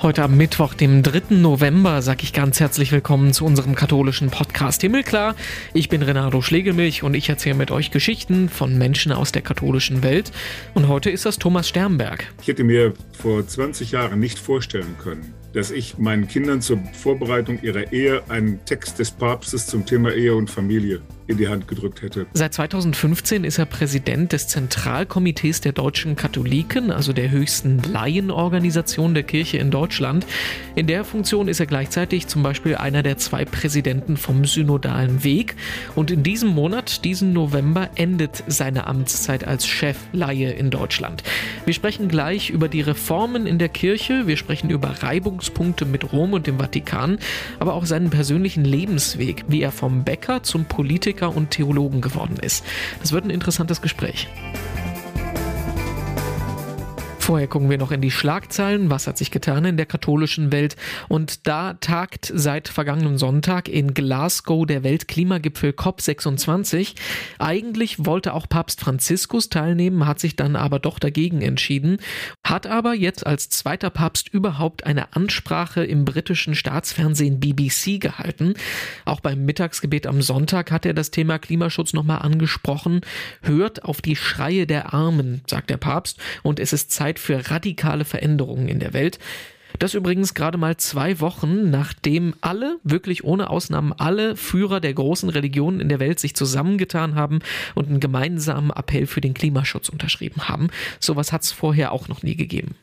Heute am Mittwoch, dem 3. November, sage ich ganz herzlich willkommen zu unserem katholischen Podcast Himmelklar. Ich bin Renato Schlegelmilch und ich erzähle mit euch Geschichten von Menschen aus der katholischen Welt. Und heute ist das Thomas Sternberg. Ich hätte mir vor 20 Jahren nicht vorstellen können, dass ich meinen Kindern zur Vorbereitung ihrer Ehe einen Text des Papstes zum Thema Ehe und Familie in die Hand gedrückt hätte. Seit 2015 ist er Präsident des Zentralkomitees der deutschen Katholiken, also der höchsten Laienorganisation der Kirche in Deutschland. In der Funktion ist er gleichzeitig zum Beispiel einer der zwei Präsidenten vom Synodalen Weg. Und in diesem Monat, diesen November, endet seine Amtszeit als Chef Laie in Deutschland. Wir sprechen gleich über die Reformen in der Kirche, wir sprechen über Reibungspunkte mit Rom und dem Vatikan, aber auch seinen persönlichen Lebensweg, wie er vom Bäcker zum Politiker Historiker und Theologen geworden ist. Das wird ein interessantes Gespräch. Vorher gucken wir noch in die Schlagzeilen. Was hat sich getan in der katholischen Welt? Und da tagt seit vergangenem Sonntag in Glasgow der Weltklimagipfel COP26. Eigentlich wollte auch Papst Franziskus teilnehmen, hat sich dann aber doch dagegen entschieden, hat aber jetzt als zweiter Papst überhaupt eine Ansprache im britischen Staatsfernsehen BBC gehalten. Auch beim Mittagsgebet am Sonntag hat er das Thema Klimaschutz nochmal angesprochen. Hört auf die Schreie der Armen, sagt der Papst, und es ist Zeit für radikale Veränderungen in der Welt. Das übrigens gerade mal zwei Wochen, nachdem alle, wirklich ohne Ausnahmen, alle Führer der großen Religionen in der Welt sich zusammengetan haben und einen gemeinsamen Appell für den Klimaschutz unterschrieben haben. Sowas hat es vorher auch noch nie gegeben.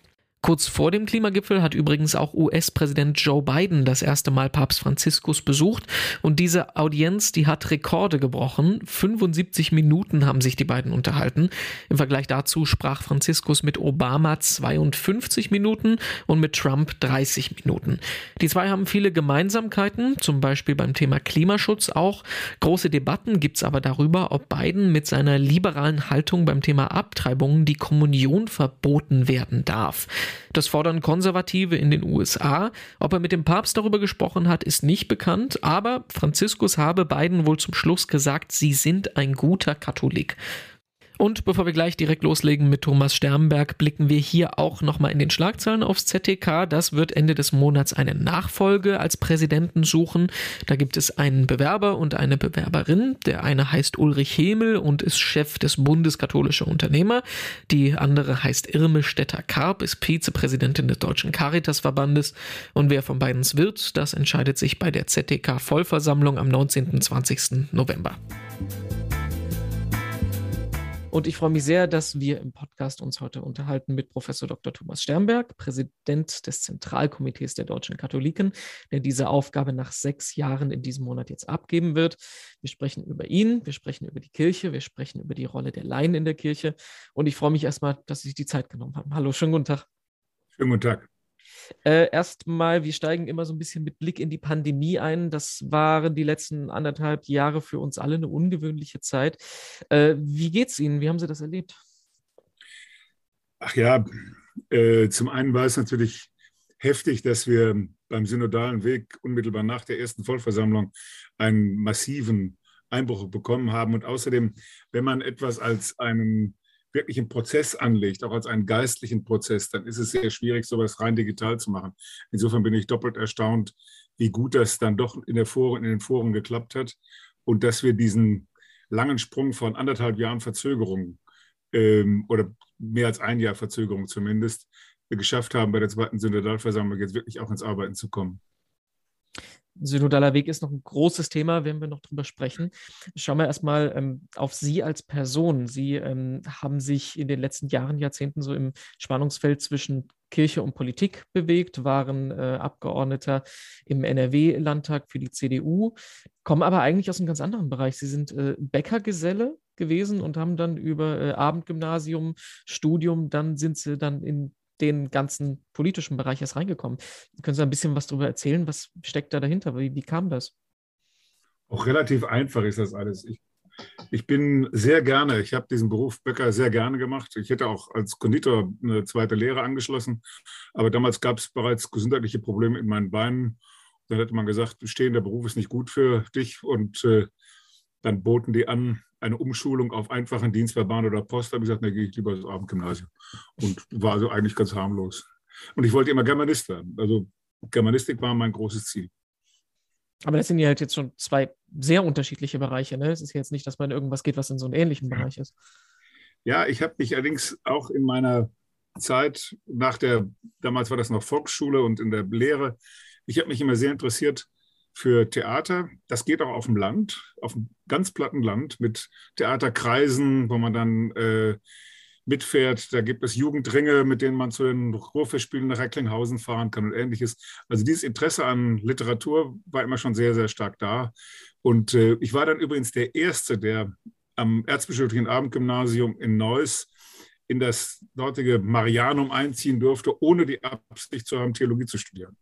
Kurz vor dem Klimagipfel hat übrigens auch US-Präsident Joe Biden das erste Mal Papst Franziskus besucht und diese Audienz, die hat Rekorde gebrochen. 75 Minuten haben sich die beiden unterhalten. Im Vergleich dazu sprach Franziskus mit Obama 52 Minuten und mit Trump 30 Minuten. Die zwei haben viele Gemeinsamkeiten, zum Beispiel beim Thema Klimaschutz auch. Große Debatten gibt es aber darüber, ob Biden mit seiner liberalen Haltung beim Thema Abtreibungen die Kommunion verboten werden darf. Das fordern Konservative in den USA. Ob er mit dem Papst darüber gesprochen hat, ist nicht bekannt, aber Franziskus habe Biden wohl zum Schluss gesagt, sie sind ein guter Katholik. Und bevor wir gleich direkt loslegen mit Thomas Sternberg, blicken wir hier auch nochmal in den Schlagzeilen aufs ZTK. Das wird Ende des Monats eine Nachfolge als Präsidenten suchen. Da gibt es einen Bewerber und eine Bewerberin. Der eine heißt Ulrich Hemel und ist Chef des Bundes katholischer Unternehmer. Die andere heißt Irme Stetter-Karp, ist Vizepräsidentin des Deutschen Caritasverbandes. Und wer von beiden wird, das entscheidet sich bei der ZTK-Vollversammlung am 19. und 20. November. Und ich freue mich sehr, dass wir im Podcast uns heute unterhalten mit Professor Dr. Thomas Sternberg, Präsident des Zentralkomitees der deutschen Katholiken, der diese Aufgabe nach sechs Jahren in diesem Monat jetzt abgeben wird. Wir sprechen über ihn, wir sprechen über die Kirche, wir sprechen über die Rolle der Laien in der Kirche. Und ich freue mich erstmal, dass Sie sich die Zeit genommen haben. Hallo, schönen guten Tag. Schönen guten Tag. Äh, Erstmal, wir steigen immer so ein bisschen mit Blick in die Pandemie ein. Das waren die letzten anderthalb Jahre für uns alle eine ungewöhnliche Zeit. Äh, wie geht's Ihnen? Wie haben Sie das erlebt? Ach ja, äh, zum einen war es natürlich heftig, dass wir beim synodalen Weg unmittelbar nach der ersten Vollversammlung einen massiven Einbruch bekommen haben. Und außerdem, wenn man etwas als einen wirklich einen Prozess anlegt, auch als einen geistlichen Prozess, dann ist es sehr schwierig, sowas rein digital zu machen. Insofern bin ich doppelt erstaunt, wie gut das dann doch in, der Foren, in den Foren geklappt hat und dass wir diesen langen Sprung von anderthalb Jahren Verzögerung ähm, oder mehr als ein Jahr Verzögerung zumindest geschafft haben, bei der zweiten Synodalversammlung jetzt wirklich auch ins Arbeiten zu kommen. Synodaler Weg ist noch ein großes Thema, werden wir noch drüber sprechen. Schauen wir erstmal ähm, auf Sie als Person. Sie ähm, haben sich in den letzten Jahren, Jahrzehnten so im Spannungsfeld zwischen Kirche und Politik bewegt, waren äh, Abgeordneter im NRW-Landtag für die CDU, kommen aber eigentlich aus einem ganz anderen Bereich. Sie sind äh, Bäckergeselle gewesen und haben dann über äh, Abendgymnasium, Studium, dann sind sie dann in den ganzen politischen Bereich erst reingekommen. Können Sie ein bisschen was darüber erzählen? Was steckt da dahinter? Wie, wie kam das? Auch relativ einfach ist das alles. Ich, ich bin sehr gerne, ich habe diesen Beruf Bäcker sehr gerne gemacht. Ich hätte auch als Konditor eine zweite Lehre angeschlossen, aber damals gab es bereits gesundheitliche Probleme in meinen Beinen. Dann hätte man gesagt, stehender Beruf ist nicht gut für dich und äh, dann boten die an, eine Umschulung auf einfachen Dienst bei Bahn oder Post, habe ich gesagt, da gehe ich lieber ins Abendgymnasium. Und war also eigentlich ganz harmlos. Und ich wollte immer Germanist werden. Also Germanistik war mein großes Ziel. Aber das sind ja halt jetzt schon zwei sehr unterschiedliche Bereiche. Ne? Es ist jetzt nicht, dass man irgendwas geht, was in so einem ähnlichen Bereich ist. Ja, ich habe mich allerdings auch in meiner Zeit nach der, damals war das noch Volksschule und in der Lehre, ich habe mich immer sehr interessiert für Theater. Das geht auch auf dem Land, auf dem ganz platten Land mit Theaterkreisen, wo man dann äh, mitfährt. Da gibt es Jugendringe, mit denen man zu den Ruhrfestspielen nach Recklinghausen fahren kann und ähnliches. Also dieses Interesse an Literatur war immer schon sehr, sehr stark da. Und äh, ich war dann übrigens der Erste, der am Erzbischöflichen Abendgymnasium in Neuss in das dortige Marianum einziehen durfte, ohne die Absicht zu haben, Theologie zu studieren.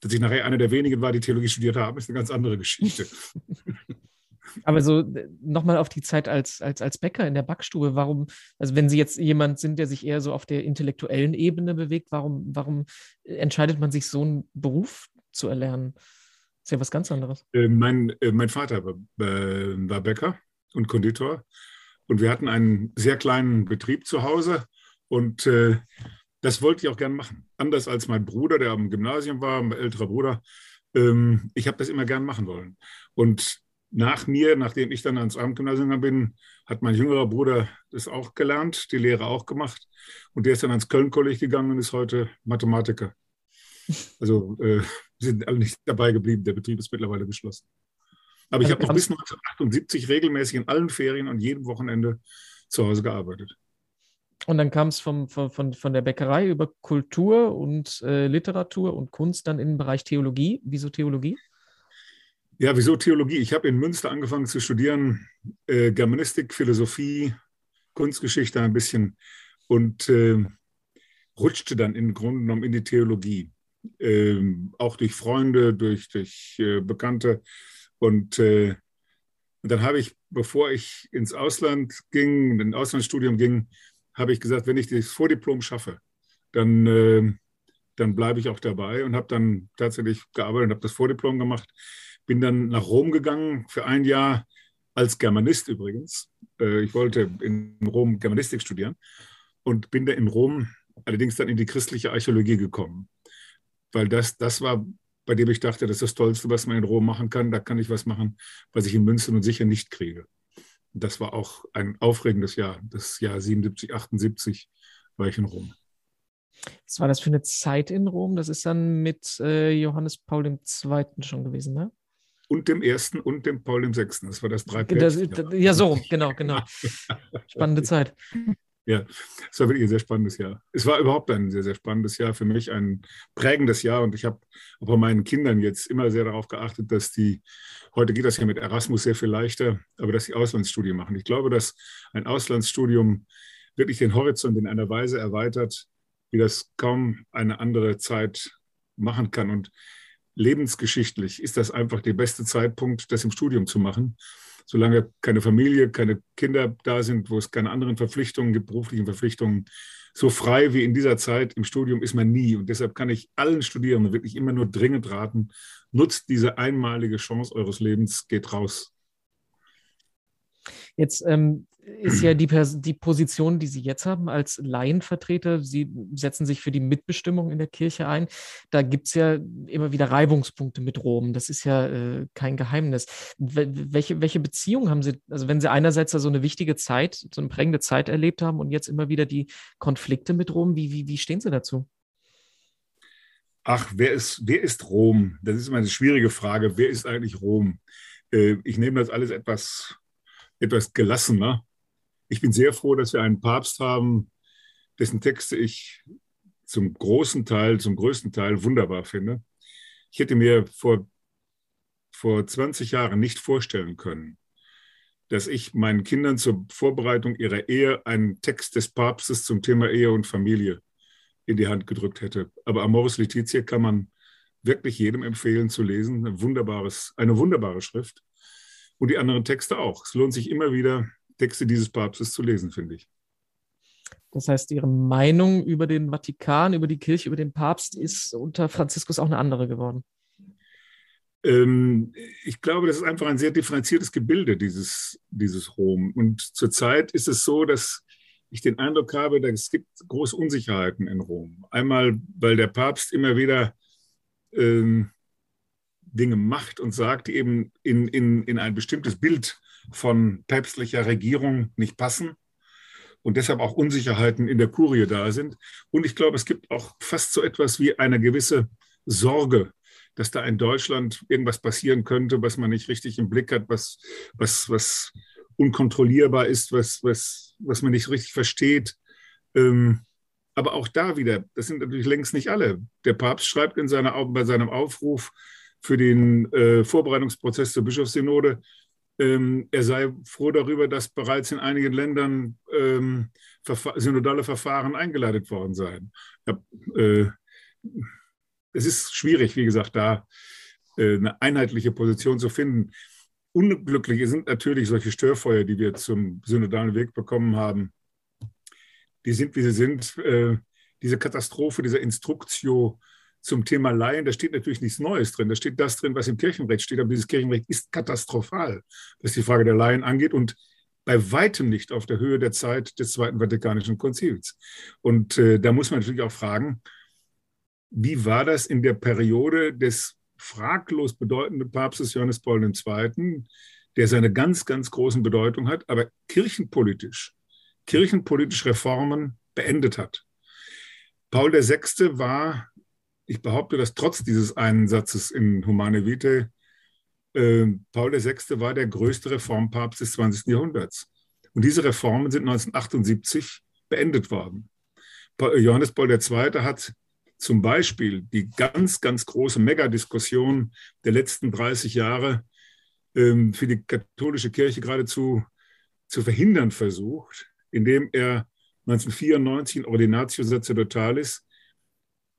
Dass ich nachher einer der wenigen war, die Theologie studiert haben, ist eine ganz andere Geschichte. Aber so äh, nochmal auf die Zeit als, als, als Bäcker in der Backstube, warum, also wenn Sie jetzt jemand sind, der sich eher so auf der intellektuellen Ebene bewegt, warum, warum entscheidet man sich so einen Beruf zu erlernen? Das ist ja was ganz anderes. Äh, mein, äh, mein Vater war, äh, war Bäcker und Konditor und wir hatten einen sehr kleinen Betrieb zu Hause und äh, das wollte ich auch gerne machen. Anders als mein Bruder, der am Gymnasium war, mein älterer Bruder. Ähm, ich habe das immer gern machen wollen. Und nach mir, nachdem ich dann ans Abendgymnasium bin, hat mein jüngerer Bruder das auch gelernt, die Lehre auch gemacht. Und der ist dann ans Köln-Kolleg gegangen und ist heute Mathematiker. Also äh, sind alle nicht dabei geblieben. Der Betrieb ist mittlerweile geschlossen. Aber ich also, habe noch bis 1978 regelmäßig in allen Ferien und jedem Wochenende zu Hause gearbeitet. Und dann kam es von, von, von der Bäckerei über Kultur und äh, Literatur und Kunst dann in den Bereich Theologie. Wieso Theologie? Ja, wieso Theologie? Ich habe in Münster angefangen zu studieren, äh, Germanistik, Philosophie, Kunstgeschichte ein bisschen und äh, rutschte dann im Grunde genommen in die Theologie. Ähm, auch durch Freunde, durch, durch äh, Bekannte. Und, äh, und dann habe ich, bevor ich ins Ausland ging, in ein Auslandsstudium ging, habe ich gesagt, wenn ich das Vordiplom schaffe, dann, äh, dann bleibe ich auch dabei und habe dann tatsächlich gearbeitet und habe das Vordiplom gemacht bin dann nach Rom gegangen für ein Jahr als Germanist übrigens. Äh, ich wollte in Rom Germanistik studieren und bin da in Rom allerdings dann in die christliche Archäologie gekommen, weil das, das war, bei dem ich dachte, das ist das Tollste, was man in Rom machen kann. Da kann ich was machen, was ich in Münster und sicher nicht kriege. Das war auch ein aufregendes Jahr. Das Jahr 77, 78 war ich in Rom. Was war das für eine Zeit in Rom? Das ist dann mit äh, Johannes Paul II. schon gewesen, ne? und dem ersten und dem Paul VI. Das war das drei das, Ja, so genau, genau. Spannende Zeit. Ja, es war wirklich ein sehr spannendes Jahr. Es war überhaupt ein sehr, sehr spannendes Jahr für mich, ein prägendes Jahr. Und ich habe auch bei meinen Kindern jetzt immer sehr darauf geachtet, dass die, heute geht das ja mit Erasmus sehr viel leichter, aber dass sie Auslandsstudien machen. Ich glaube, dass ein Auslandsstudium wirklich den Horizont in einer Weise erweitert, wie das kaum eine andere Zeit machen kann. Und lebensgeschichtlich ist das einfach der beste Zeitpunkt, das im Studium zu machen. Solange keine Familie, keine Kinder da sind, wo es keine anderen Verpflichtungen gibt, beruflichen Verpflichtungen, so frei wie in dieser Zeit im Studium ist man nie. Und deshalb kann ich allen Studierenden wirklich immer nur dringend raten, nutzt diese einmalige Chance eures Lebens, geht raus. Jetzt ähm, ist ja die, die Position, die Sie jetzt haben als Laienvertreter, Sie setzen sich für die Mitbestimmung in der Kirche ein. Da gibt es ja immer wieder Reibungspunkte mit Rom. Das ist ja äh, kein Geheimnis. Welche, welche Beziehung haben Sie, also wenn Sie einerseits so eine wichtige Zeit, so eine prägende Zeit erlebt haben und jetzt immer wieder die Konflikte mit Rom, wie, wie, wie stehen Sie dazu? Ach, wer ist, wer ist Rom? Das ist immer eine schwierige Frage. Wer ist eigentlich Rom? Äh, ich nehme das alles etwas, etwas gelassener ich bin sehr froh, dass wir einen Papst haben, dessen Texte ich zum großen Teil, zum größten Teil wunderbar finde. Ich hätte mir vor, vor 20 Jahren nicht vorstellen können, dass ich meinen Kindern zur Vorbereitung ihrer Ehe einen Text des Papstes zum Thema Ehe und Familie in die Hand gedrückt hätte. Aber Amoris Laetitia kann man wirklich jedem empfehlen zu lesen. Ein wunderbares, eine wunderbare Schrift. Und die anderen Texte auch. Es lohnt sich immer wieder, Texte dieses Papstes zu lesen, finde ich. Das heißt, Ihre Meinung über den Vatikan, über die Kirche, über den Papst ist unter Franziskus auch eine andere geworden. Ähm, ich glaube, das ist einfach ein sehr differenziertes Gebilde, dieses, dieses Rom. Und zurzeit ist es so, dass ich den Eindruck habe, dass es gibt große Unsicherheiten in Rom. Einmal, weil der Papst immer wieder ähm, Dinge macht und sagt, die eben in, in, in ein bestimmtes Bild von päpstlicher Regierung nicht passen und deshalb auch Unsicherheiten in der Kurie da sind. Und ich glaube, es gibt auch fast so etwas wie eine gewisse Sorge, dass da in Deutschland irgendwas passieren könnte, was man nicht richtig im Blick hat, was, was, was unkontrollierbar ist, was, was, was man nicht richtig versteht. Ähm, aber auch da wieder, das sind natürlich längst nicht alle. Der Papst schreibt in seiner, bei seinem Aufruf für den äh, Vorbereitungsprozess zur Bischofssynode, ähm, er sei froh darüber, dass bereits in einigen Ländern ähm, verfa synodale Verfahren eingeleitet worden seien. Ja, äh, es ist schwierig, wie gesagt, da äh, eine einheitliche Position zu finden. Unglücklich sind natürlich solche Störfeuer, die wir zum synodalen Weg bekommen haben. Die sind, wie sie sind. Äh, diese Katastrophe, diese Instruktio zum Thema Laien, da steht natürlich nichts Neues drin. Da steht das drin, was im Kirchenrecht steht, aber dieses Kirchenrecht ist katastrophal, was die Frage der Laien angeht und bei weitem nicht auf der Höhe der Zeit des Zweiten Vatikanischen Konzils. Und äh, da muss man natürlich auch fragen, wie war das in der Periode des fraglos bedeutenden Papstes Johannes Paul II., der seine ganz, ganz großen Bedeutung hat, aber kirchenpolitisch, kirchenpolitisch Reformen beendet hat. Paul VI. war ich behaupte, dass trotz dieses einen Satzes in Humane Vitae äh, Paul VI. war der größte Reformpapst des 20. Jahrhunderts. Und diese Reformen sind 1978 beendet worden. Johannes Paul II. hat zum Beispiel die ganz, ganz große Megadiskussion der letzten 30 Jahre ähm, für die katholische Kirche geradezu zu verhindern versucht, indem er 1994 in Ordinatio Sacerdotalis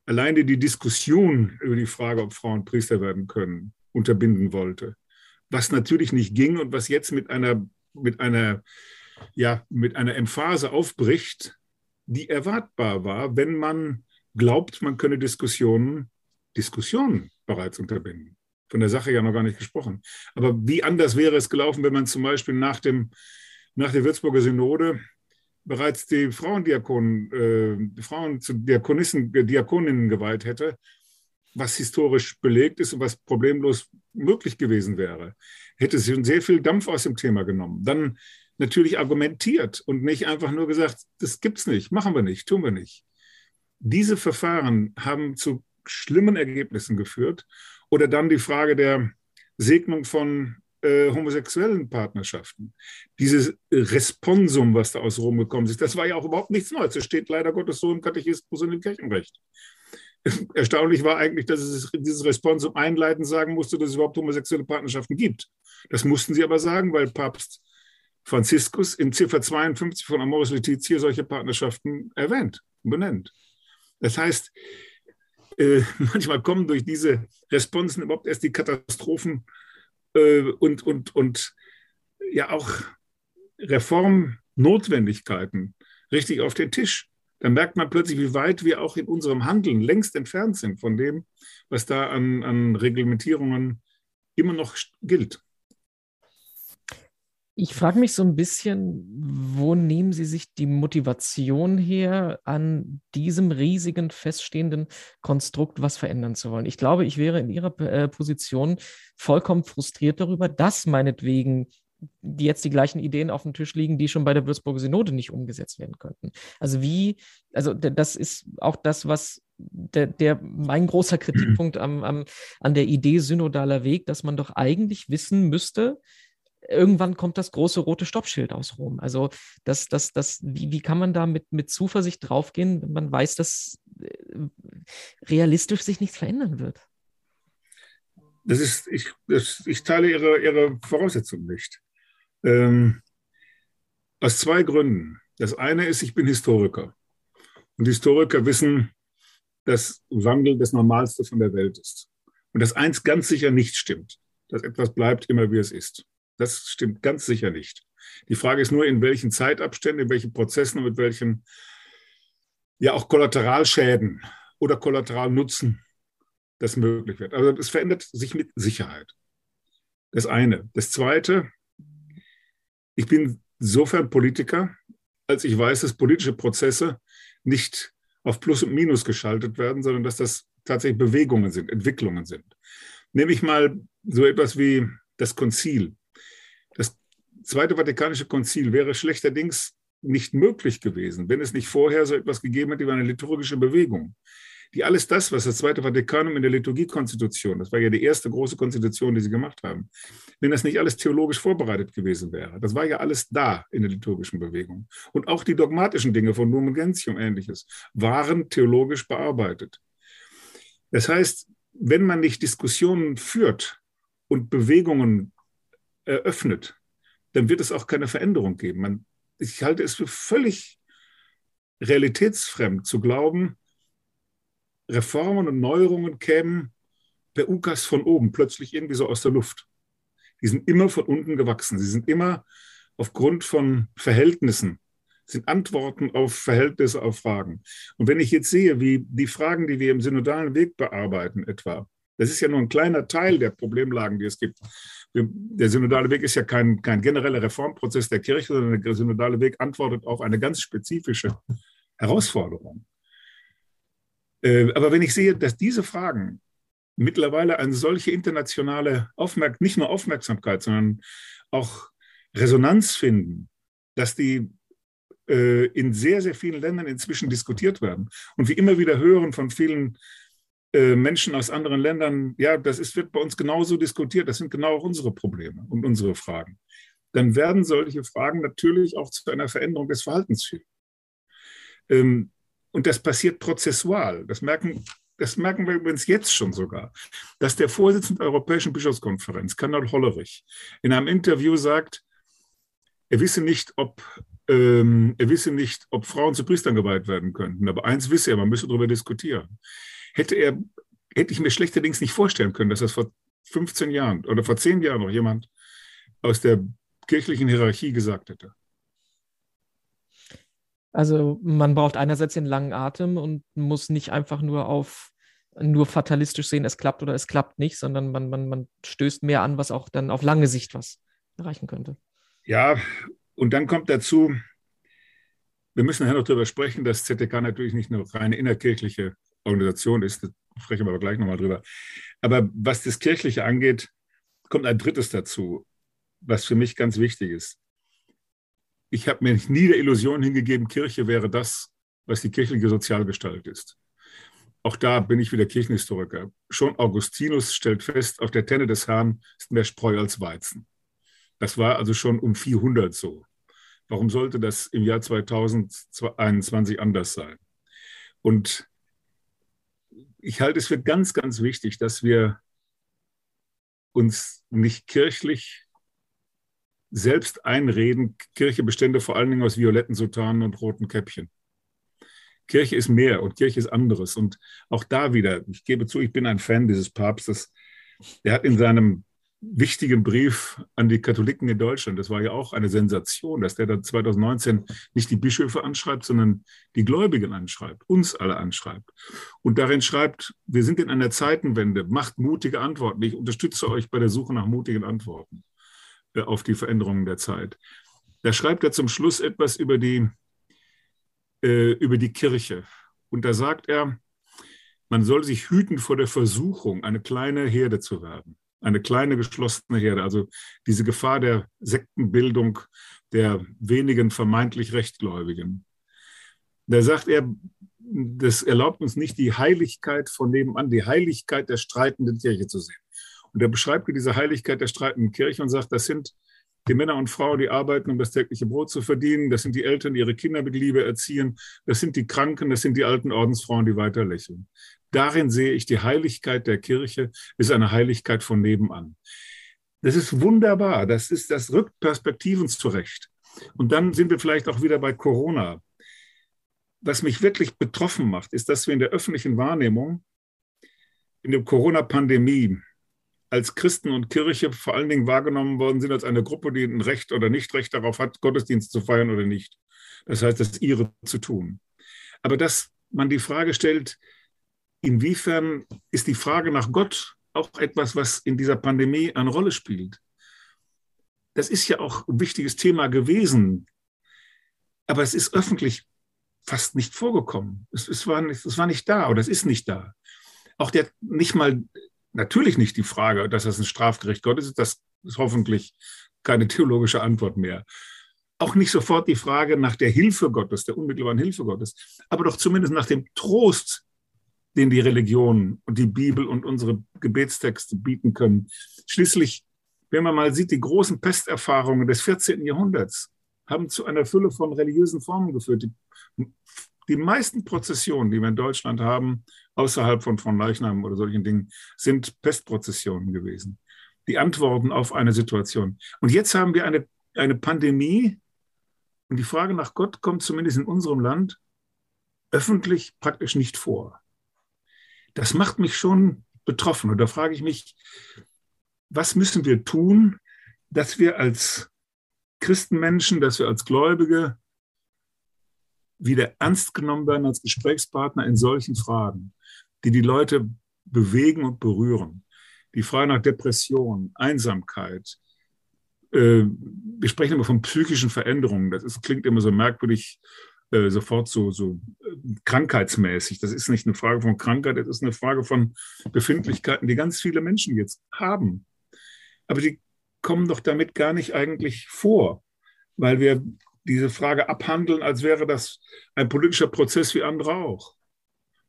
alleine die Diskussion über die Frage, ob Frauen Priester werden können, unterbinden wollte. Was natürlich nicht ging und was jetzt mit einer, mit einer, ja, mit einer Emphase aufbricht, die erwartbar war, wenn man glaubt, man könne Diskussionen, Diskussionen bereits unterbinden. Von der Sache ja noch gar nicht gesprochen. Aber wie anders wäre es gelaufen, wenn man zum Beispiel nach, dem, nach der Würzburger Synode bereits die Frauendiakonen, äh, Frauen zu Diakonissen, Diakoninnen geweiht hätte, was historisch belegt ist und was problemlos möglich gewesen wäre, hätte sie schon sehr viel Dampf aus dem Thema genommen. Dann natürlich argumentiert und nicht einfach nur gesagt, das gibt's nicht, machen wir nicht, tun wir nicht. Diese Verfahren haben zu schlimmen Ergebnissen geführt. Oder dann die Frage der Segnung von äh, homosexuellen Partnerschaften. Dieses Responsum, was da aus Rom gekommen ist, das war ja auch überhaupt nichts Neues. Das steht leider Gottes so im Katechismus und im Kirchenrecht. Erstaunlich war eigentlich, dass es dieses Responsum einleitend sagen musste, dass es überhaupt homosexuelle Partnerschaften gibt. Das mussten sie aber sagen, weil Papst Franziskus in Ziffer 52 von Amoris Laetitia solche Partnerschaften erwähnt und benennt. Das heißt, äh, manchmal kommen durch diese Responsen überhaupt erst die Katastrophen und, und, und ja auch Reformnotwendigkeiten richtig auf den Tisch. Dann merkt man plötzlich, wie weit wir auch in unserem Handeln längst entfernt sind von dem, was da an, an Reglementierungen immer noch gilt. Ich frage mich so ein bisschen, wo nehmen Sie sich die Motivation her, an diesem riesigen feststehenden Konstrukt was verändern zu wollen? Ich glaube, ich wäre in Ihrer äh, Position vollkommen frustriert darüber, dass meinetwegen jetzt die gleichen Ideen auf dem Tisch liegen, die schon bei der Würzburger Synode nicht umgesetzt werden könnten. Also wie, also das ist auch das, was der, der mein großer Kritikpunkt am, am, an der Idee synodaler Weg, dass man doch eigentlich wissen müsste, irgendwann kommt das große rote Stoppschild aus Rom. Also das, das, das, wie, wie kann man da mit, mit Zuversicht draufgehen, wenn man weiß, dass äh, realistisch sich nichts verändern wird? Das ist, ich, das, ich teile Ihre, Ihre Voraussetzung nicht. Ähm, aus zwei Gründen. Das eine ist, ich bin Historiker. Und Historiker wissen, dass Wandel das Normalste von der Welt ist. Und dass eins ganz sicher nicht stimmt, dass etwas bleibt immer wie es ist. Das stimmt ganz sicher nicht. Die Frage ist nur, in welchen Zeitabständen, in welchen Prozessen und mit welchen ja auch Kollateralschäden oder Kollateralnutzen das möglich wird. Also es verändert sich mit Sicherheit. Das eine. Das zweite, ich bin insofern Politiker, als ich weiß, dass politische Prozesse nicht auf Plus und Minus geschaltet werden, sondern dass das tatsächlich Bewegungen sind, Entwicklungen sind. Nehme ich mal so etwas wie das Konzil. Zweite Vatikanische Konzil wäre schlechterdings nicht möglich gewesen, wenn es nicht vorher so etwas gegeben hätte wie eine liturgische Bewegung die alles das, was das Zweite Vatikanum in der Liturgiekonstitution, das war ja die erste große Konstitution, die sie gemacht haben, wenn das nicht alles theologisch vorbereitet gewesen wäre, das war ja alles da in der liturgischen Bewegung. Und auch die dogmatischen Dinge von Lumen Gentium ähnliches waren theologisch bearbeitet. Das heißt, wenn man nicht Diskussionen führt und Bewegungen eröffnet, dann wird es auch keine Veränderung geben. Man, ich halte es für völlig realitätsfremd zu glauben, Reformen und Neuerungen kämen per UKAS von oben, plötzlich irgendwie so aus der Luft. Die sind immer von unten gewachsen. Sie sind immer aufgrund von Verhältnissen, sind Antworten auf Verhältnisse, auf Fragen. Und wenn ich jetzt sehe, wie die Fragen, die wir im synodalen Weg bearbeiten, etwa, das ist ja nur ein kleiner Teil der Problemlagen, die es gibt. Der synodale Weg ist ja kein, kein genereller Reformprozess der Kirche, sondern der synodale Weg antwortet auf eine ganz spezifische Herausforderung. Äh, aber wenn ich sehe, dass diese Fragen mittlerweile eine solche internationale Aufmerksamkeit, nicht nur Aufmerksamkeit, sondern auch Resonanz finden, dass die äh, in sehr, sehr vielen Ländern inzwischen diskutiert werden. Und wir immer wieder hören von vielen Menschen aus anderen Ländern, ja, das ist, wird bei uns genauso diskutiert, das sind genau auch unsere Probleme und unsere Fragen. Dann werden solche Fragen natürlich auch zu einer Veränderung des Verhaltens führen. Ähm, und das passiert prozessual. Das merken, das merken wir übrigens jetzt schon sogar, dass der Vorsitzende der Europäischen Bischofskonferenz, Kanal Hollerich, in einem Interview sagt, er wisse nicht, ob ähm, er wisse nicht, ob Frauen zu Priestern geweiht werden könnten. Aber eins wisse er, man müsse darüber diskutieren. Hätte er, hätte ich mir schlechterdings nicht vorstellen können, dass das vor 15 Jahren oder vor 10 Jahren noch jemand aus der kirchlichen Hierarchie gesagt hätte. Also man braucht einerseits den langen Atem und muss nicht einfach nur auf nur fatalistisch sehen, es klappt oder es klappt nicht, sondern man, man, man stößt mehr an, was auch dann auf lange Sicht was erreichen könnte. Ja, und dann kommt dazu, wir müssen nachher noch darüber sprechen, dass ZTK natürlich nicht eine reine innerkirchliche Organisation ist, sprechen wir aber gleich nochmal drüber. Aber was das Kirchliche angeht, kommt ein drittes dazu, was für mich ganz wichtig ist ich habe mir nie der Illusion hingegeben, Kirche wäre das, was die kirchliche Sozialgestalt ist. Auch da bin ich wieder Kirchenhistoriker. Schon Augustinus stellt fest, auf der Tenne des Herrn ist mehr Spreu als Weizen. Das war also schon um 400 so. Warum sollte das im Jahr 2021 anders sein? Und ich halte es für ganz, ganz wichtig, dass wir uns nicht kirchlich selbst einreden, Kirche bestände vor allen Dingen aus violetten Sutanen und roten Käppchen. Kirche ist mehr und Kirche ist anderes. Und auch da wieder, ich gebe zu, ich bin ein Fan dieses Papstes. Er hat in seinem wichtigen Brief an die Katholiken in Deutschland, das war ja auch eine Sensation, dass der dann 2019 nicht die Bischöfe anschreibt, sondern die Gläubigen anschreibt, uns alle anschreibt. Und darin schreibt, wir sind in einer Zeitenwende, macht mutige Antworten. Ich unterstütze euch bei der Suche nach mutigen Antworten. Äh, auf die Veränderungen der Zeit. Da schreibt er zum Schluss etwas über die, äh, über die Kirche. Und da sagt er, man soll sich hüten vor der Versuchung, eine kleine Herde zu werden. Eine kleine geschlossene Herde. Also diese Gefahr der Sektenbildung der wenigen vermeintlich Rechtgläubigen. Da sagt er, das erlaubt uns nicht, die Heiligkeit von nebenan, die Heiligkeit der streitenden Kirche zu sehen. Und er beschreibt diese Heiligkeit der streitenden Kirche und sagt, das sind die Männer und Frauen, die arbeiten, um das tägliche Brot zu verdienen. Das sind die Eltern, die ihre Kinder mit Liebe erziehen. Das sind die Kranken, das sind die alten Ordensfrauen, die weiter lächeln. Darin sehe ich, die Heiligkeit der Kirche ist eine Heiligkeit von nebenan. Das ist wunderbar. Das, ist, das rückt Perspektiven zurecht. Und dann sind wir vielleicht auch wieder bei Corona. Was mich wirklich betroffen macht, ist, dass wir in der öffentlichen Wahrnehmung in der Corona-Pandemie als Christen und Kirche vor allen Dingen wahrgenommen worden sind als eine Gruppe, die ein Recht oder nicht Recht darauf hat, Gottesdienst zu feiern oder nicht. Das heißt, das ihre zu tun. Aber dass man die Frage stellt, inwiefern ist die Frage nach Gott auch etwas, was in dieser Pandemie eine Rolle spielt? Das ist ja auch ein wichtiges Thema gewesen. aber es ist öffentlich fast nicht vorgekommen. Es, es, war nicht, es war nicht da oder es ist nicht da. Auch der nicht mal, natürlich nicht die Frage, dass das ein Strafgericht Gottes ist, das ist hoffentlich keine theologische Antwort mehr. Auch nicht sofort die Frage nach der Hilfe Gottes, der unmittelbaren Hilfe Gottes, aber doch zumindest nach dem Trost, den die Religion und die Bibel und unsere Gebetstexte bieten können. Schließlich, wenn man mal sieht, die großen Pesterfahrungen des 14. Jahrhunderts haben zu einer Fülle von religiösen Formen geführt. Die, die meisten Prozessionen, die wir in Deutschland haben, außerhalb von von Leichnam oder solchen Dingen, sind Pestprozessionen gewesen. Die Antworten auf eine Situation. Und jetzt haben wir eine, eine Pandemie und die Frage nach Gott kommt zumindest in unserem Land öffentlich praktisch nicht vor das macht mich schon betroffen. Und da frage ich mich, was müssen wir tun, dass wir als Christenmenschen, dass wir als Gläubige wieder ernst genommen werden als Gesprächspartner in solchen Fragen, die die Leute bewegen und berühren. Die Frage nach Depression, Einsamkeit. Äh, wir sprechen immer von psychischen Veränderungen. Das ist, klingt immer so merkwürdig äh, sofort so, so äh, krankheitsmäßig. Das ist nicht eine Frage von Krankheit, das ist eine Frage von Befindlichkeiten, die ganz viele Menschen jetzt haben. Aber die kommen doch damit gar nicht eigentlich vor, weil wir diese Frage abhandeln, als wäre das ein politischer Prozess wie andere auch.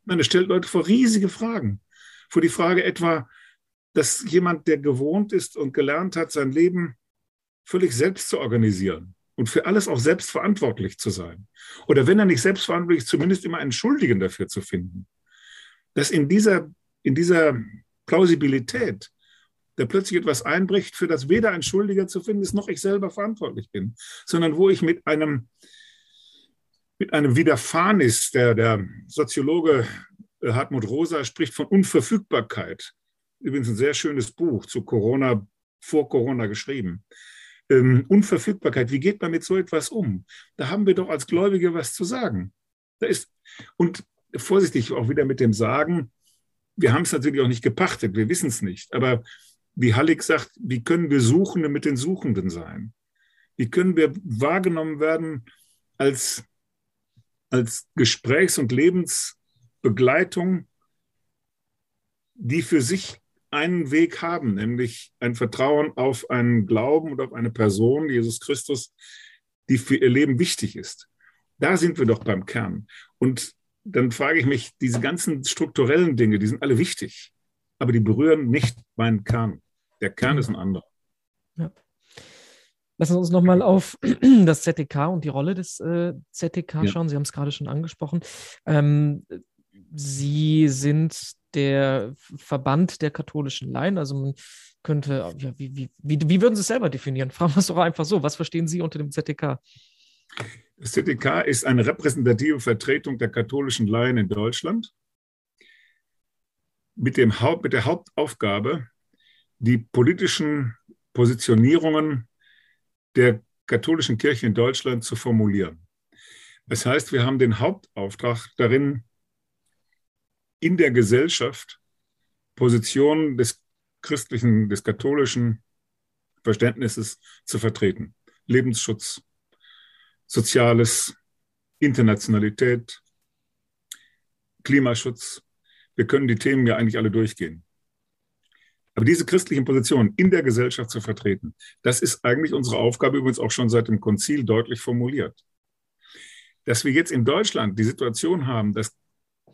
Nein, es stellt Leute vor riesige Fragen. Vor die Frage etwa, dass jemand, der gewohnt ist und gelernt hat, sein Leben völlig selbst zu organisieren, und für alles auch selbst verantwortlich zu sein. Oder wenn er nicht selbstverantwortlich, zumindest immer einen Schuldigen dafür zu finden. Dass in dieser, in dieser Plausibilität da plötzlich etwas einbricht, für das weder ein Schuldiger zu finden ist, noch ich selber verantwortlich bin, sondern wo ich mit einem, mit einem Widerfahnis, der, der Soziologe äh, Hartmut Rosa spricht von Unverfügbarkeit. Übrigens ein sehr schönes Buch zu Corona, vor Corona geschrieben ähm, Unverfügbarkeit. Wie geht man mit so etwas um? Da haben wir doch als Gläubige was zu sagen. Da ist, und vorsichtig auch wieder mit dem Sagen, wir haben es natürlich auch nicht gepachtet, wir wissen es nicht. Aber wie Hallig sagt, wie können wir Suchende mit den Suchenden sein? Wie können wir wahrgenommen werden als, als Gesprächs- und Lebensbegleitung, die für sich einen Weg haben, nämlich ein Vertrauen auf einen Glauben und auf eine Person, Jesus Christus, die für ihr Leben wichtig ist. Da sind wir doch beim Kern. Und dann frage ich mich, diese ganzen strukturellen Dinge, die sind alle wichtig, aber die berühren nicht meinen Kern. Der Kern ist ein anderer. Ja. Lassen Sie uns nochmal auf das ZTK und die Rolle des äh, ZTK ja. schauen. Sie haben es gerade schon angesprochen. Ähm, Sie sind der Verband der katholischen Laien. Also man könnte, ja, wie, wie, wie, wie würden Sie es selber definieren? Fragen wir es doch einfach so. Was verstehen Sie unter dem ZTK? Das ZTK ist eine repräsentative Vertretung der katholischen Laien in Deutschland mit, dem Haupt, mit der Hauptaufgabe, die politischen Positionierungen der katholischen Kirche in Deutschland zu formulieren. Das heißt, wir haben den Hauptauftrag darin, in der Gesellschaft Positionen des christlichen, des katholischen Verständnisses zu vertreten. Lebensschutz, Soziales, Internationalität, Klimaschutz. Wir können die Themen ja eigentlich alle durchgehen. Aber diese christlichen Positionen in der Gesellschaft zu vertreten, das ist eigentlich unsere Aufgabe, übrigens auch schon seit dem Konzil deutlich formuliert. Dass wir jetzt in Deutschland die Situation haben, dass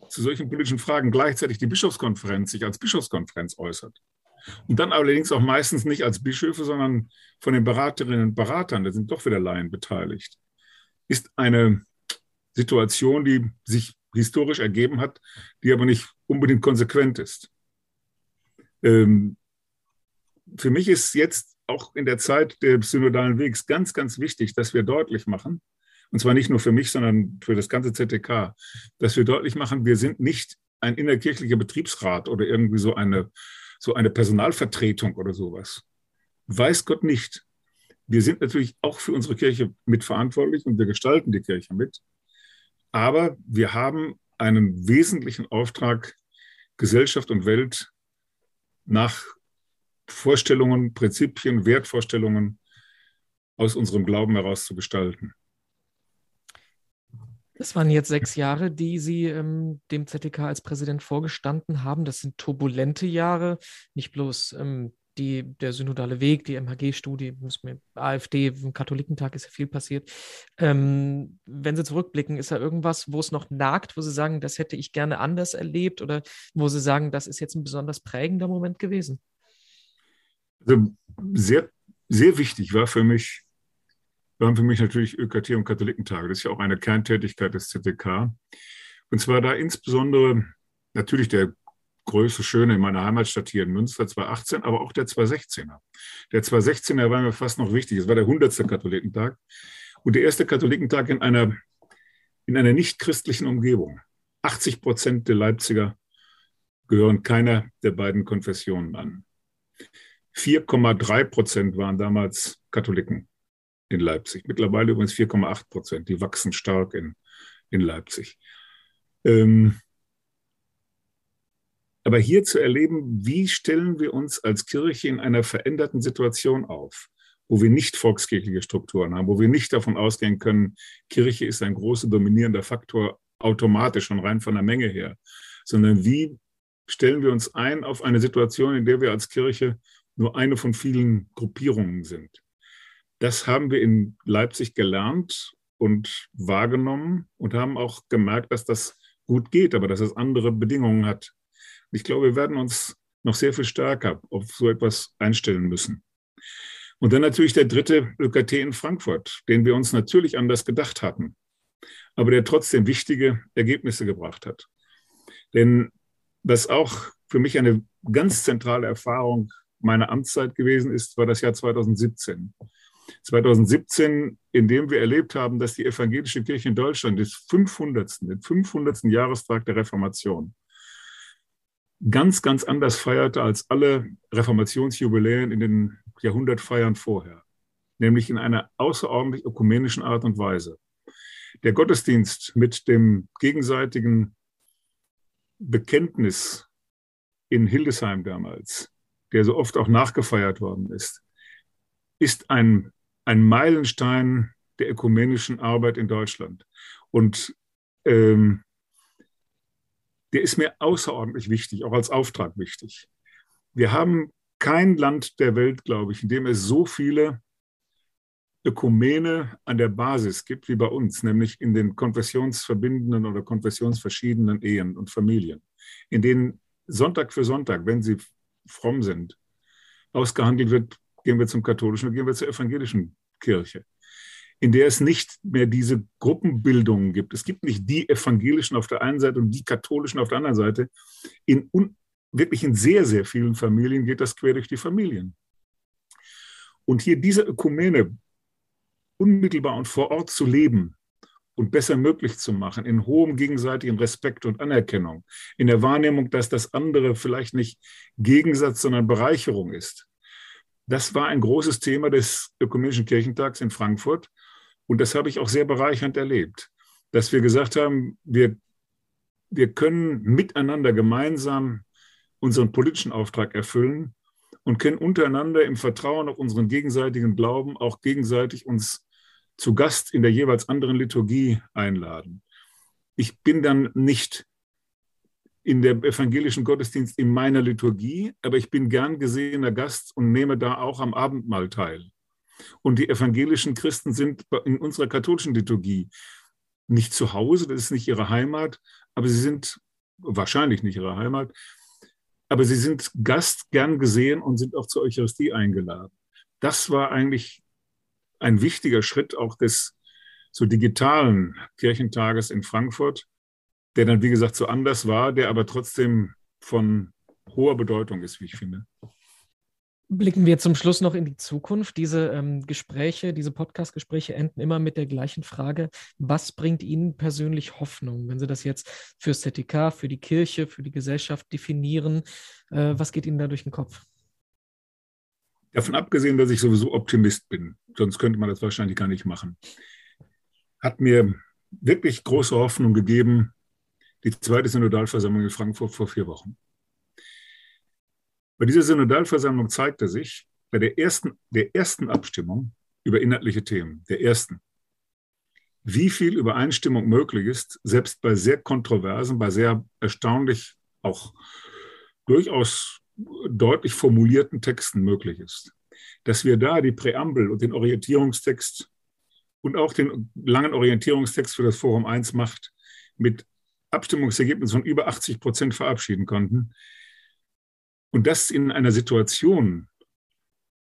zu solchen politischen Fragen gleichzeitig die Bischofskonferenz sich als Bischofskonferenz äußert. Und dann allerdings auch meistens nicht als Bischöfe, sondern von den Beraterinnen und Beratern, da sind doch wieder Laien beteiligt, ist eine Situation, die sich historisch ergeben hat, die aber nicht unbedingt konsequent ist. Ähm, für mich ist jetzt auch in der Zeit des synodalen Wegs ganz, ganz wichtig, dass wir deutlich machen, und zwar nicht nur für mich, sondern für das ganze ZTK, dass wir deutlich machen, wir sind nicht ein innerkirchlicher Betriebsrat oder irgendwie so eine, so eine Personalvertretung oder sowas. Weiß Gott nicht. Wir sind natürlich auch für unsere Kirche mitverantwortlich und wir gestalten die Kirche mit. Aber wir haben einen wesentlichen Auftrag, Gesellschaft und Welt nach Vorstellungen, Prinzipien, Wertvorstellungen aus unserem Glauben heraus zu gestalten. Das waren jetzt sechs Jahre, die Sie ähm, dem ZDK als Präsident vorgestanden haben. Das sind turbulente Jahre, nicht bloß ähm, die, der synodale Weg, die MHG-Studie, AfD, im Katholikentag ist ja viel passiert. Ähm, wenn Sie zurückblicken, ist da irgendwas, wo es noch nagt, wo Sie sagen, das hätte ich gerne anders erlebt oder wo Sie sagen, das ist jetzt ein besonders prägender Moment gewesen? Also sehr, sehr wichtig war für mich, waren für mich natürlich ÖKT und Katholikentage. Das ist ja auch eine Kerntätigkeit des ZDK. Und zwar da insbesondere natürlich der größte Schöne in meiner Heimatstadt hier in Münster 2018, aber auch der 2016er. Der 2016er war mir fast noch wichtig. Es war der 100. Katholikentag und der erste Katholikentag in einer, in einer nicht-christlichen Umgebung. 80 Prozent der Leipziger gehören keiner der beiden Konfessionen an. 4,3 Prozent waren damals Katholiken in Leipzig. Mittlerweile übrigens 4,8 Prozent. Die wachsen stark in, in Leipzig. Ähm, aber hier zu erleben, wie stellen wir uns als Kirche in einer veränderten Situation auf, wo wir nicht volkskirchliche Strukturen haben, wo wir nicht davon ausgehen können, Kirche ist ein großer dominierender Faktor automatisch und rein von der Menge her, sondern wie stellen wir uns ein auf eine Situation, in der wir als Kirche nur eine von vielen Gruppierungen sind. Das haben wir in Leipzig gelernt und wahrgenommen und haben auch gemerkt, dass das gut geht, aber dass es andere Bedingungen hat, ich glaube, wir werden uns noch sehr viel stärker auf so etwas einstellen müssen. Und dann natürlich der dritte ÖKT in Frankfurt, den wir uns natürlich anders gedacht hatten, aber der trotzdem wichtige Ergebnisse gebracht hat. Denn was auch für mich eine ganz zentrale Erfahrung meiner Amtszeit gewesen ist, war das Jahr 2017. 2017, in dem wir erlebt haben, dass die evangelische Kirche in Deutschland des 500. den 500. Jahrestag der Reformation ganz, ganz anders feierte als alle Reformationsjubiläen in den Jahrhundertfeiern vorher, nämlich in einer außerordentlich ökumenischen Art und Weise. Der Gottesdienst mit dem gegenseitigen Bekenntnis in Hildesheim damals, der so oft auch nachgefeiert worden ist, ist ein, ein Meilenstein der ökumenischen Arbeit in Deutschland. Und ähm, der ist mir außerordentlich wichtig, auch als Auftrag wichtig. Wir haben kein Land der Welt, glaube ich, in dem es so viele Ökumene an der Basis gibt wie bei uns, nämlich in den konfessionsverbindenden oder konfessionsverschiedenen Ehen und Familien, in denen Sonntag für Sonntag, wenn sie fromm sind, ausgehandelt wird, gehen wir zum katholischen gehen wir zur evangelischen Kirche in der es nicht mehr diese Gruppenbildungen gibt. Es gibt nicht die Evangelischen auf der einen Seite und die Katholischen auf der anderen Seite. In wirklich in sehr, sehr vielen Familien geht das quer durch die Familien. Und hier diese Ökumene unmittelbar und vor Ort zu leben und besser möglich zu machen, in hohem gegenseitigen Respekt und Anerkennung, in der Wahrnehmung, dass das andere vielleicht nicht Gegensatz, sondern Bereicherung ist. Das war ein großes Thema des Ökumenischen Kirchentags in Frankfurt. Und das habe ich auch sehr bereichernd erlebt, dass wir gesagt haben, wir, wir können miteinander gemeinsam unseren politischen Auftrag erfüllen und können untereinander im Vertrauen auf unseren gegenseitigen Glauben auch gegenseitig uns zu Gast in der jeweils anderen Liturgie einladen. Ich bin dann nicht in der evangelischen Gottesdienst in meiner Liturgie, aber ich bin gern gesehener Gast und nehme da auch am Abendmahl teil. Und die evangelischen Christen sind in unserer katholischen Liturgie nicht zu Hause, das ist nicht ihre Heimat, aber sie sind wahrscheinlich nicht ihre Heimat, aber sie sind Gast gern gesehen und sind auch zur Eucharistie eingeladen. Das war eigentlich ein wichtiger Schritt auch des so digitalen Kirchentages in Frankfurt, der dann, wie gesagt, so anders war, der aber trotzdem von hoher Bedeutung ist, wie ich finde. Blicken wir zum Schluss noch in die Zukunft. Diese ähm, Gespräche, diese Podcast-Gespräche enden immer mit der gleichen Frage. Was bringt Ihnen persönlich Hoffnung, wenn Sie das jetzt fürs ZTK, für die Kirche, für die Gesellschaft definieren? Äh, was geht Ihnen da durch den Kopf? Davon abgesehen, dass ich sowieso Optimist bin, sonst könnte man das wahrscheinlich gar nicht machen, hat mir wirklich große Hoffnung gegeben die zweite Synodalversammlung in Frankfurt vor vier Wochen. Bei dieser Synodalversammlung zeigte sich bei der ersten, der ersten Abstimmung über inhaltliche Themen, der ersten, wie viel Übereinstimmung möglich ist, selbst bei sehr kontroversen, bei sehr erstaunlich auch durchaus deutlich formulierten Texten möglich ist. Dass wir da die Präambel und den Orientierungstext und auch den langen Orientierungstext für das Forum 1 Macht mit Abstimmungsergebnissen von über 80 Prozent verabschieden konnten. Und das in einer Situation,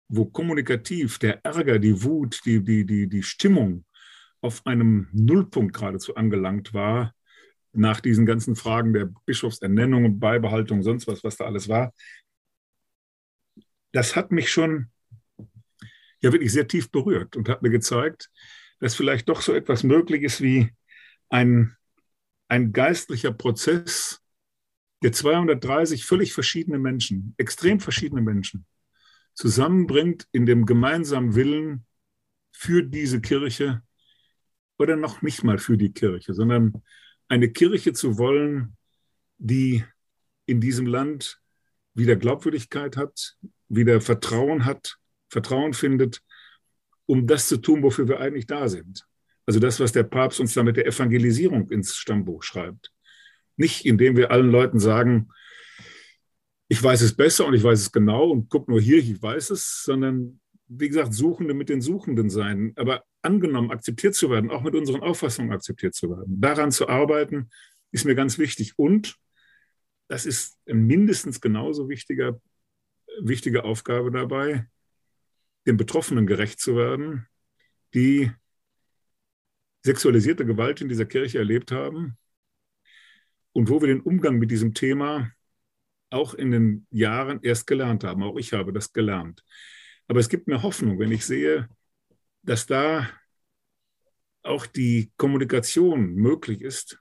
wo kommunikativ der Ärger, die Wut, die, die, die, die Stimmung auf einem Nullpunkt geradezu angelangt war, nach diesen ganzen Fragen der Bischofsernennung, Beibehaltung, sonst was, was da alles war. Das hat mich schon ja wirklich sehr tief berührt und hat mir gezeigt, dass vielleicht doch so etwas möglich ist wie ein, ein geistlicher Prozess, der 230 völlig verschiedene Menschen, extrem verschiedene Menschen zusammenbringt in dem gemeinsamen Willen für diese Kirche oder noch nicht mal für die Kirche, sondern eine Kirche zu wollen, die in diesem Land wieder Glaubwürdigkeit hat, wieder Vertrauen hat, Vertrauen findet, um das zu tun, wofür wir eigentlich da sind. Also das, was der Papst uns da mit der Evangelisierung ins Stammbuch schreibt. Nicht indem wir allen Leuten sagen, ich weiß es besser und ich weiß es genau und guck nur hier, ich weiß es, sondern wie gesagt, Suchende mit den Suchenden sein, aber angenommen, akzeptiert zu werden, auch mit unseren Auffassungen akzeptiert zu werden. Daran zu arbeiten, ist mir ganz wichtig. Und das ist mindestens genauso wichtiger, wichtige Aufgabe dabei, den Betroffenen gerecht zu werden, die sexualisierte Gewalt in dieser Kirche erlebt haben und wo wir den Umgang mit diesem Thema auch in den Jahren erst gelernt haben. Auch ich habe das gelernt. Aber es gibt mir Hoffnung, wenn ich sehe, dass da auch die Kommunikation möglich ist,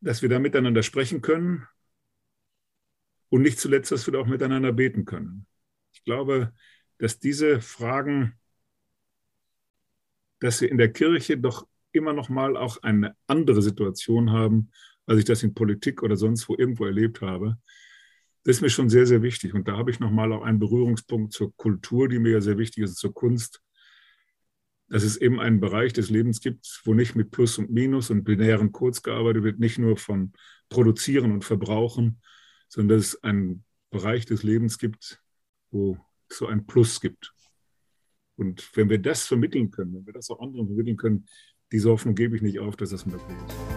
dass wir da miteinander sprechen können und nicht zuletzt, dass wir da auch miteinander beten können. Ich glaube, dass diese Fragen, dass wir in der Kirche doch immer noch mal auch eine andere Situation haben, als ich das in Politik oder sonst wo irgendwo erlebt habe, das ist mir schon sehr, sehr wichtig. Und da habe ich nochmal auch einen Berührungspunkt zur Kultur, die mir ja sehr wichtig ist, zur Kunst. Dass es eben einen Bereich des Lebens gibt, wo nicht mit Plus und Minus und binären Codes gearbeitet wird, nicht nur von Produzieren und Verbrauchen, sondern dass es einen Bereich des Lebens gibt, wo es so ein Plus gibt. Und wenn wir das vermitteln können, wenn wir das auch anderen vermitteln können, diese Hoffnung gebe ich nicht auf, dass das möglich ist.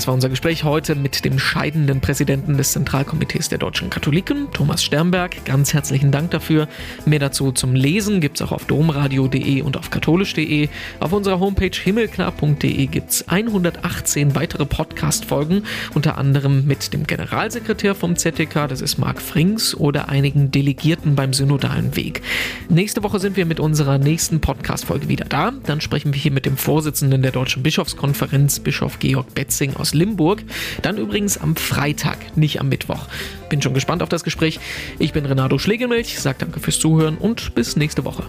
Das war unser Gespräch heute mit dem scheidenden Präsidenten des Zentralkomitees der deutschen Katholiken, Thomas Sternberg. Ganz herzlichen Dank dafür. Mehr dazu zum Lesen gibt es auch auf domradio.de und auf katholisch.de. Auf unserer Homepage himmelklar.de gibt es 118 weitere Podcast-Folgen, unter anderem mit dem Generalsekretär vom ZDK, das ist Marc Frings, oder einigen Delegierten beim synodalen Weg. Nächste Woche sind wir mit unserer nächsten Podcast-Folge wieder da. Dann sprechen wir hier mit dem Vorsitzenden der Deutschen Bischofskonferenz, Bischof Georg Betzing aus Limburg. Dann übrigens am Freitag, nicht am Mittwoch. Bin schon gespannt auf das Gespräch. Ich bin Renato Schlegelmilch, sage danke fürs Zuhören und bis nächste Woche.